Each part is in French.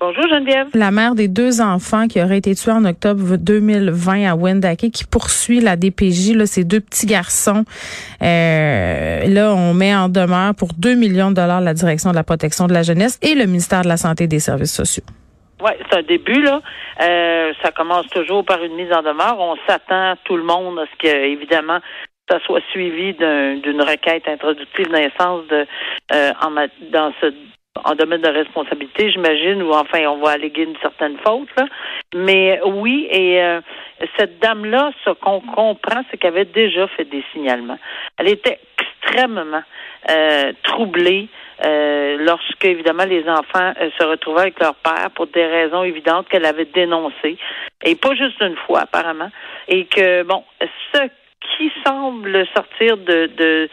Bonjour Geneviève. La mère des deux enfants qui auraient été tués en octobre 2020 à Wendake qui poursuit la DPJ, là, ces deux petits garçons. Euh, là, on met en demeure pour 2 millions de dollars la direction de la protection de la jeunesse et le ministère de la Santé et des Services sociaux. Oui, c'est un début, là. Euh, ça commence toujours par une mise en demeure. On s'attend, tout le monde, à ce que, évidemment, ça soit suivi d'un- d'une requête introductive d'instance de euh, en, dans ce en domaine de responsabilité, j'imagine, ou enfin on va alléguer une certaine faute. Là. Mais oui, et euh, cette dame-là, ce qu'on comprend, c'est qu'elle avait déjà fait des signalements. Elle était extrêmement euh, troublée euh, lorsque, évidemment, les enfants euh, se retrouvaient avec leur père pour des raisons évidentes qu'elle avait dénoncées. Et pas juste une fois, apparemment. Et que, bon, ce qui semble sortir de, de,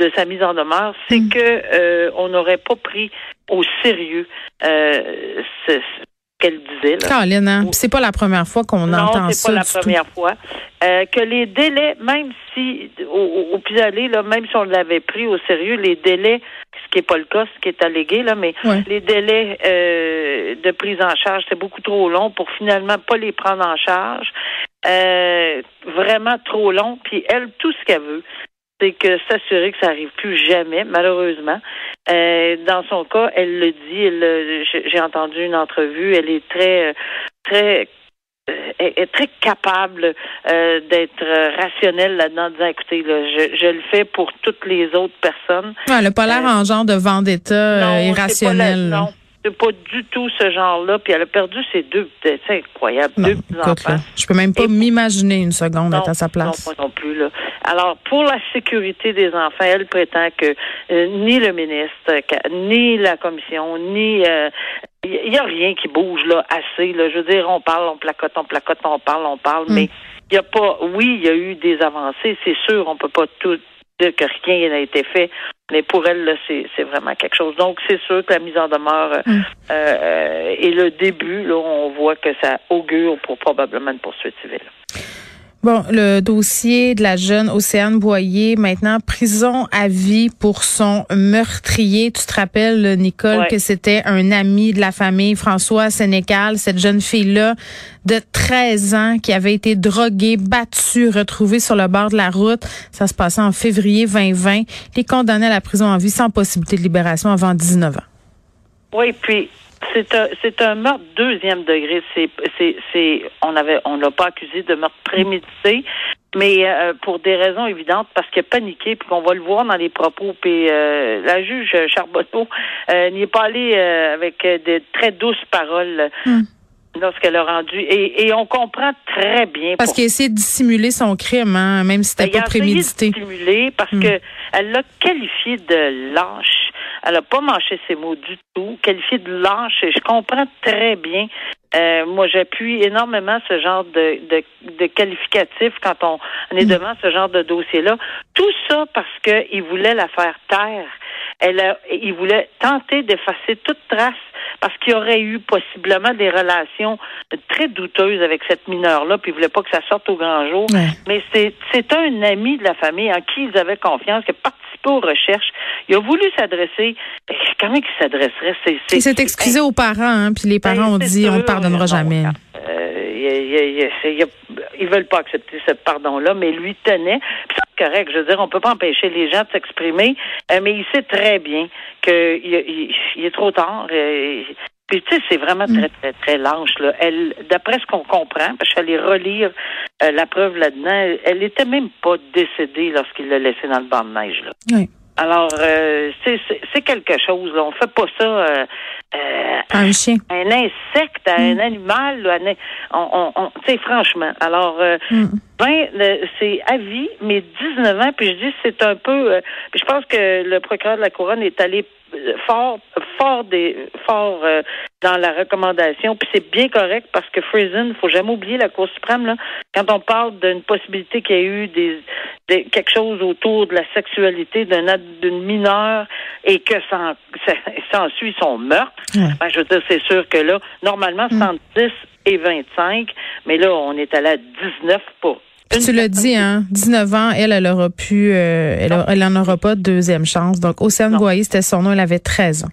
de sa mise en demeure, c'est Mm. que euh, on n'aurait pas pris au sérieux euh, ce, ce qu'elle disait. Là. Caroline, hein? C'est pas la première fois qu'on Non, entend c'est ça. pas la tout. première fois. Euh, que les délais, même si au, au, au pis-aller, là, même si on l'avait pris au sérieux, les délais, ce qui n'est pas le cas, ce qui est allégué, là, mais Ouais. les délais euh, de prise en charge, c'est beaucoup trop long pour finalement pas les prendre en charge. Euh, vraiment trop long. Puis elle, tout ce qu'elle veut, c'est que s'assurer que ça arrive plus jamais, malheureusement. Euh, dans son cas, elle le dit, elle, le- j'ai entendu une entrevue, elle est très, euh, très euh, est, est très capable euh, d'être euh, rationnelle là-dedans, en disant écoutez, là, je, je le fais pour toutes les autres personnes. Ouais, elle a pas l'air Euh, en genre de vendetta euh, Non, c'est irrationnel. pas la- non, c'est pas du tout ce genre-là. Puis elle a perdu ses deux, c'est incroyable, Non, deux écoute, là, je peux même pas m'imaginer une seconde être à sa Non, place. moi non plus. Là. Alors, pour la sécurité des enfants, elle prétend que euh, ni le ministre, ni la commission, ni euh, il n'y a rien qui bouge là assez. Là. Je veux dire, on parle, on placote, on placote, on parle, on parle, Mm. mais il n'y a pas. Oui, il y a eu des avancées, c'est sûr. On peut pas tout dire que rien n'a été fait. Mais pour elle, là, c'est, c'est vraiment quelque chose. Donc, c'est sûr que la mise en demeure euh, Mm. euh, est le début. Là, on voit que ça augure pour probablement une poursuite civile. Bon, le dossier de la jeune Océane Boyer, maintenant prison à vie pour son meurtrier. Tu te rappelles, Nicole, Ouais. que c'était un ami de la famille, François Sénécal, cette jeune fille-là de 13 ans qui avait été droguée, battue, retrouvée sur le bord de la route. Ça se passait en février 2020. Il est condamné à la prison à vie sans possibilité de libération avant 19 ans. Oui, puis c'est un c'est un meurtre deuxième degré. C'est c'est c'est on avait on l'a pas accusé de meurtre prémédité, mais euh, pour des raisons évidentes parce qu'il a paniqué puis qu'on va le voir dans les propos. Puis euh, la juge Charbonneau euh, n'y est pas allée avec de très douces paroles. Hmm. Lorsqu'elle a rendu et, et on comprend très bien Parce a essayé de dissimuler son crime, hein, même si c'était Ben, a pas prémédité. de stimuler parce Hmm. que elle l'a qualifié de lâche. Elle a pas mâché ses mots du tout. Qualifié de lâche. Et je comprends très bien. Euh, moi, j'appuie énormément ce genre de, de, de qualificatif quand on, on est Hmm. devant ce genre de dossier-là. Tout ça parce qu'il voulait la faire taire. Elle a, il voulait tenter d'effacer toute trace parce qu'il y aurait eu possiblement des relations très douteuses avec cette mineure-là, puis il voulait pas que ça sorte au grand jour. Ouais. Mais c'est un ami de la famille en qui ils avaient confiance, qui a participé aux recherches. Il a voulu s'adresser. Ben, Comment il s'adresserait? C'est, Il s'est excusé aux parents, hein, puis les parents ont Ben, dit on ne pardonnera Non, jamais. ils veulent pas accepter ce pardon-là, mais lui tenait. Puis C'est correct. Je veux dire, on peut pas empêcher les gens de s'exprimer, euh, mais il sait très bien qu'il il, il est trop tard. euh, puis tu sais, c'est vraiment Mm. très, très, très lâche. Là. Elle, d'après ce qu'on comprend, parce que je suis allée relire euh, la preuve là-dedans, elle, elle était même pas décédée lorsqu'il l'a laissée dans le banc de neige. Là. Oui. Alors, euh, c'est, quelque chose. Là. On fait pas ça euh, euh, Un chien. un insecte, à un animal, là, un- on, on, on- tu sais, franchement. Alors, euh, Mm. ben, c'est à vie, mais 19 ans, puis je dis c'est un peu, euh, puis je pense que le procureur de la couronne est allé euh, fort, fort des, fort euh, dans la recommandation, puis c'est bien correct parce que Friesen, faut jamais oublier la Cour suprême là, quand on parle d'une possibilité qu'il y ait eu des quelque chose autour de la sexualité d'une mineure et que ça, s'ensuit son meurtre, ben, je veux dire, c'est sûr que là, normalement, c'est entre 10 et 25, mais là, on est allé à 19 pour tu l'as dit, hein, 19 ans, elle, elle aura pu, euh, elle, elle en aura pas de deuxième chance. Donc, Océane Boyer, c'était son nom, elle avait 13 ans.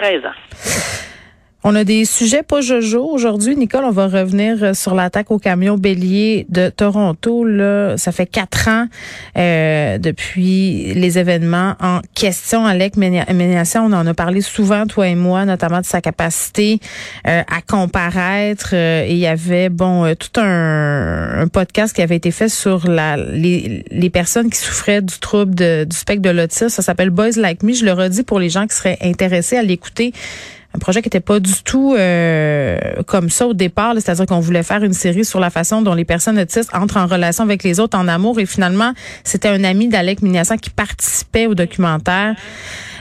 13 ans. On a des sujets pas jojo aujourd'hui. Nicole, on va revenir euh, sur l'attaque au camion bélier de Toronto. Là, ça fait quatre ans euh, depuis les événements en question. Alec Méniassian, on en a parlé souvent, toi et moi, notamment de sa capacité euh, à comparaître. il y avait bon tout un, un, podcast qui avait été fait sur la, les, les personnes qui souffraient du trouble de, du spectre de l'autisme. Ça s'appelle Boys Like Me. Je le redis pour les gens qui seraient intéressés à l'écouter un projet qui n'était pas du tout euh, comme ça au départ. C'est-à-dire qu'on voulait faire une série sur la façon dont les personnes autistes entrent en relation avec les autres en amour. Et finalement, c'était un ami d'Alec Mignassan qui participait au documentaire.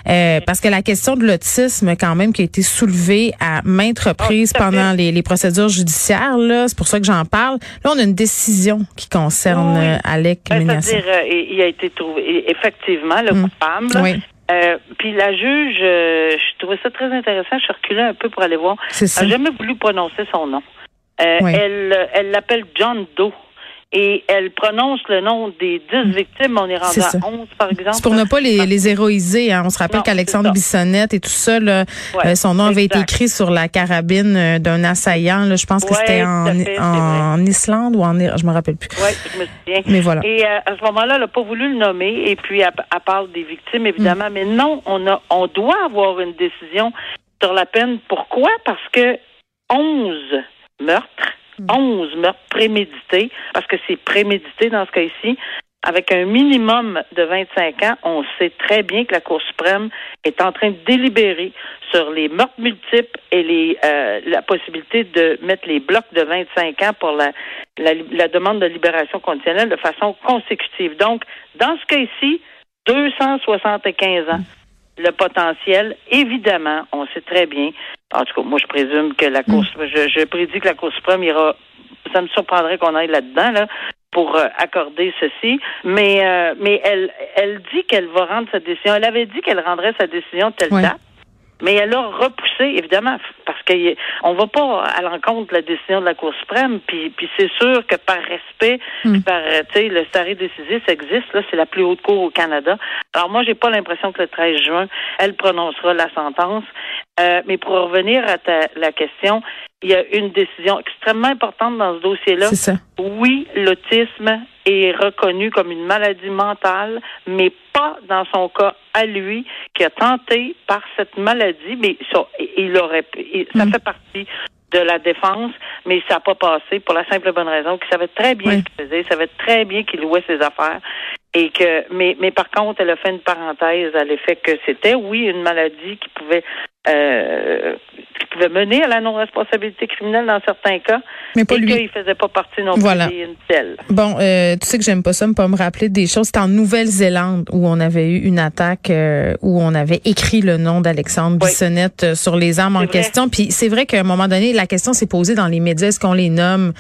Euh, parce que la question de l'autisme, quand même, qui a été soulevée à maintes reprises oh, pendant les, procédures judiciaires, là, c'est pour ça que j'en parle. Là, on a une décision qui concerne euh, Alec ben, C'est-à-dire, il a été trouvé effectivement le hum. coupable. Oui. Euh, puis la juge, euh, je trouvais ça très intéressant. Je reculée un peu pour aller voir. Elle n'a jamais voulu prononcer son nom. Euh, Elle elle l'appelle John Doe et elle prononce le nom des dix victimes. On est rendu à onze, par exemple. C'est pour ne pas les, les héroïser. Hein. On se rappelle qu'Alexandre Bissonnette et tout ça, là, euh, son nom avait été écrit sur la carabine euh, d'un assaillant. Là, je pense que c'était en, en, Islande ou en je me rappelle plus. Oui, je me souviens. Mais voilà. Et euh, à ce moment-là, elle n'a pas voulu le nommer. Et puis, elle, parle des victimes, évidemment. Mm. Mais non, on, a, on doit avoir une décision sur la peine. Pourquoi? Parce que onze meurtres 11 meurtres prémédités, parce que c'est prémédité dans ce cas-ci, avec un minimum de 25 ans, on sait très bien que la Cour suprême est en train de délibérer sur les meurtres multiples et les, euh, la possibilité de mettre les blocs de 25 ans pour la, la, demande de libération conditionnelle de façon consécutive. Donc, dans ce cas-ci, 275 ans le potentiel. Évidemment, on sait très bien. En tout cas, moi, je présume que la Cour, mm. je, je prédis que la Cour suprême ira. Ça me surprendrait qu'on aille là-dedans, là, pour euh, accorder ceci. Mais, euh, mais elle, elle dit qu'elle va rendre sa décision. Elle avait dit qu'elle rendrait sa décision telle date. Mais elle a repoussé, évidemment, qu'on ne va pas à l'encontre de la décision de la Cour suprême. Puis, puis c'est sûr que par respect, hmm. par, tu sais, le stare décisif existe. Là, c'est la plus haute cour au Canada. Alors moi, j'ai pas l'impression que le 13 juin, elle prononcera la sentence. Euh, mais pour revenir à ta, la question, il y a une décision extrêmement importante dans ce dossier-là. Oui, l'autisme est reconnu comme une maladie mentale, mais pas dans son cas à lui, qui a tenté par cette maladie, mais ça, il aurait, ça mm. fait partie de la défense, mais ça n'a pas passé pour la simple et bonne raison qu'il savait très bien ce qu'il faisait, il savait très bien qu'il louait ses affaires et que mais mais par contre elle a fait une parenthèse à l'effet que c'était oui une maladie qui pouvait euh, qui pouvait mener à la non-responsabilité criminelle dans certains cas, mais pas et lui. qu'il faisait pas partie non plus voilà. d'une telle. Bon, euh, tu sais que j'aime pas ça, me pas me rappeler des choses. C'était en Nouvelle-Zélande où on avait eu une attaque euh, où on avait écrit le nom d'Alexandre Bissonnette euh, sur les armes en question. Puis c'est vrai qu'à un moment donné, la question s'est posée dans les médias, est-ce qu'on les nomme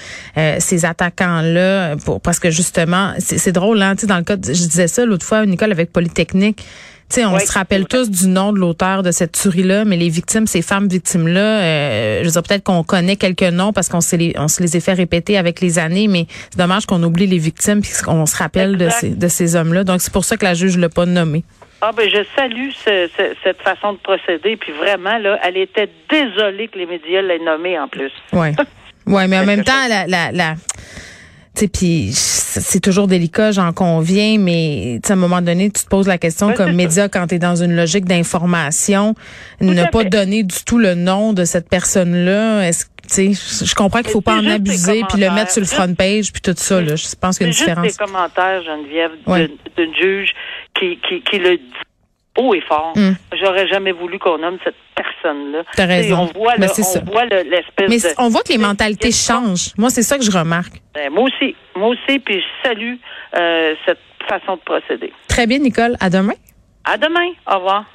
ces attaquants-là? Parce que justement, c'est drôle, hein, tu sais, dans le cas, je disais ça l'autre fois, Nicole avec Polytechnique sais, on se rappelle tous du nom de l'auteur de cette tuerie-là, mais les victimes, ces femmes victimes-là, euh, je veux dire, peut-être qu'on connaît quelques noms parce qu'on se les, on se les a fait répéter avec les années, mais c'est dommage qu'on oublie les victimes puis qu'on se rappelle de ces, de ces hommes-là. Donc, c'est pour ça que la juge l'a pas nommé. Ah ben je salue cette façon de procéder, puis vraiment là, elle était désolée que les médias l'aient nommé en plus. Ouais, ouais, mais en même temps, la, la, la puis c'est toujours délicat, j'en conviens, mais à un moment donné, tu te poses la question comme média quand tu es dans une logique d'information, ne pas donner du tout le nom de cette personne-là. Est-ce je comprends qu'il faut pas en abuser puis le mettre sur le front page puis tout ça là. Je pense qu'il y a une différence. Juste des commentaires, Geneviève, d'une juge qui, qui, qui le dit haut et fort. Hmm. J'aurais jamais voulu qu'on nomme cette personne-là. T'as raison. on voit, on voit l'espèce Mais on voit que les mentalités changent. Moi, c'est ça que je remarque. Ben, moi aussi. Moi aussi, puis je salue euh, cette façon de procéder. Très bien, Nicole. À demain. À demain. Au revoir.